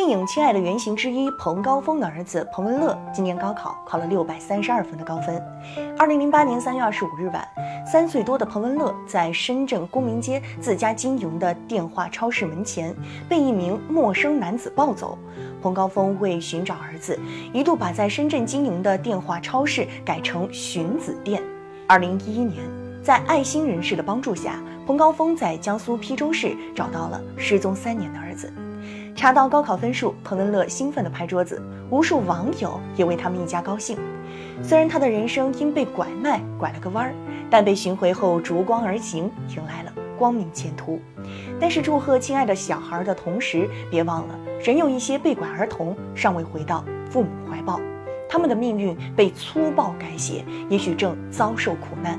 电影《亲爱的》原型之一彭高峰的儿子彭文乐今年高考考了六百三十二分的高分。二零零八年三月二十五日晚，三岁多的彭文乐在深圳公明街自家经营的电话超市门前被一名陌生男子抱走。彭高峰为寻找儿子，一度把在深圳经营的电话超市改成寻子店。二零一一年，在爱心人士的帮助下，彭高峰在江苏邳州市找到了失踪三年的儿子。查到高考分数，彭文乐兴奋地拍桌子，无数网友也为他们一家高兴。虽然他的人生因被拐卖拐了个弯儿，但被寻回后逐光而行，迎来了光明前途。但是祝贺亲爱的小孩的同时，别忘了，仍有一些被拐儿童尚未回到父母怀抱，他们的命运被粗暴改写，也许正遭受苦难。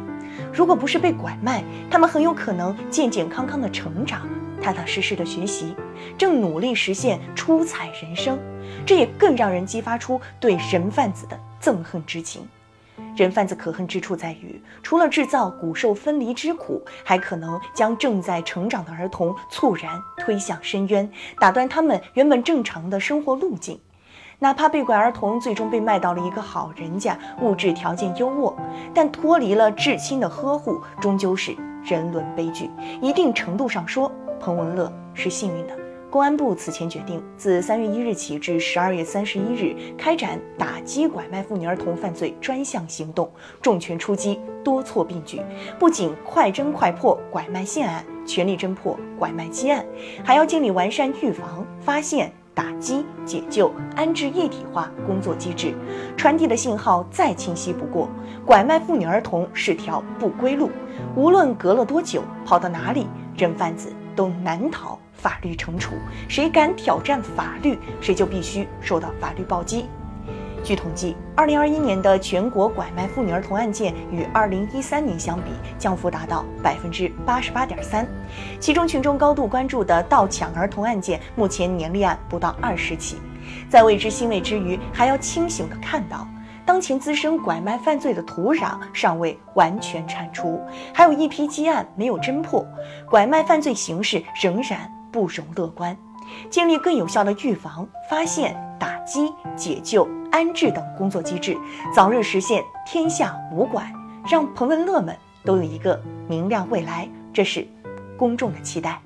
如果不是被拐卖，他们很有可能健健康康的成长。踏踏实实的学习，正努力实现出彩人生，这也更让人激发出对人贩子的憎恨之情。人贩子可恨之处在于，除了制造骨瘦分离之苦，还可能将正在成长的儿童猝然推向深渊，打断他们原本正常的生活路径。哪怕被拐儿童最终被卖到了一个好人家，物质条件优渥，但脱离了至亲的呵护，终究是人伦悲剧。一定程度上说，彭文乐是幸运的。公安部此前决定，自三月一日起至十二月三十一日，开展打击拐卖妇女儿童犯罪专项行动，重拳出击，多措并举。不仅快侦快破拐卖现案，全力侦破拐卖积案，还要建立完善预防、发现、打击、解救、安置一体化工作机制。传递的信号再清晰不过：拐卖妇女儿童是条不归路，无论隔了多久，跑到哪里，人贩子。都难逃法律惩处，谁敢挑战法律，谁就必须受到法律暴击。据统计，二零二一年的全国拐卖妇女儿童案件与二零一三年相比，降幅达到百分之八十八点三。其中，群众高度关注的盗抢儿童案件，目前年立案不到二十起。在为之欣慰之余，还要清醒地看到。当前滋生拐卖犯罪的土壤尚未完全铲除，还有一批积案没有侦破，拐卖犯罪形势仍然不容乐观。建立更有效的预防、发现、打击、解救、安置等工作机制，早日实现天下无拐，让彭文乐们都有一个明亮未来，这是公众的期待。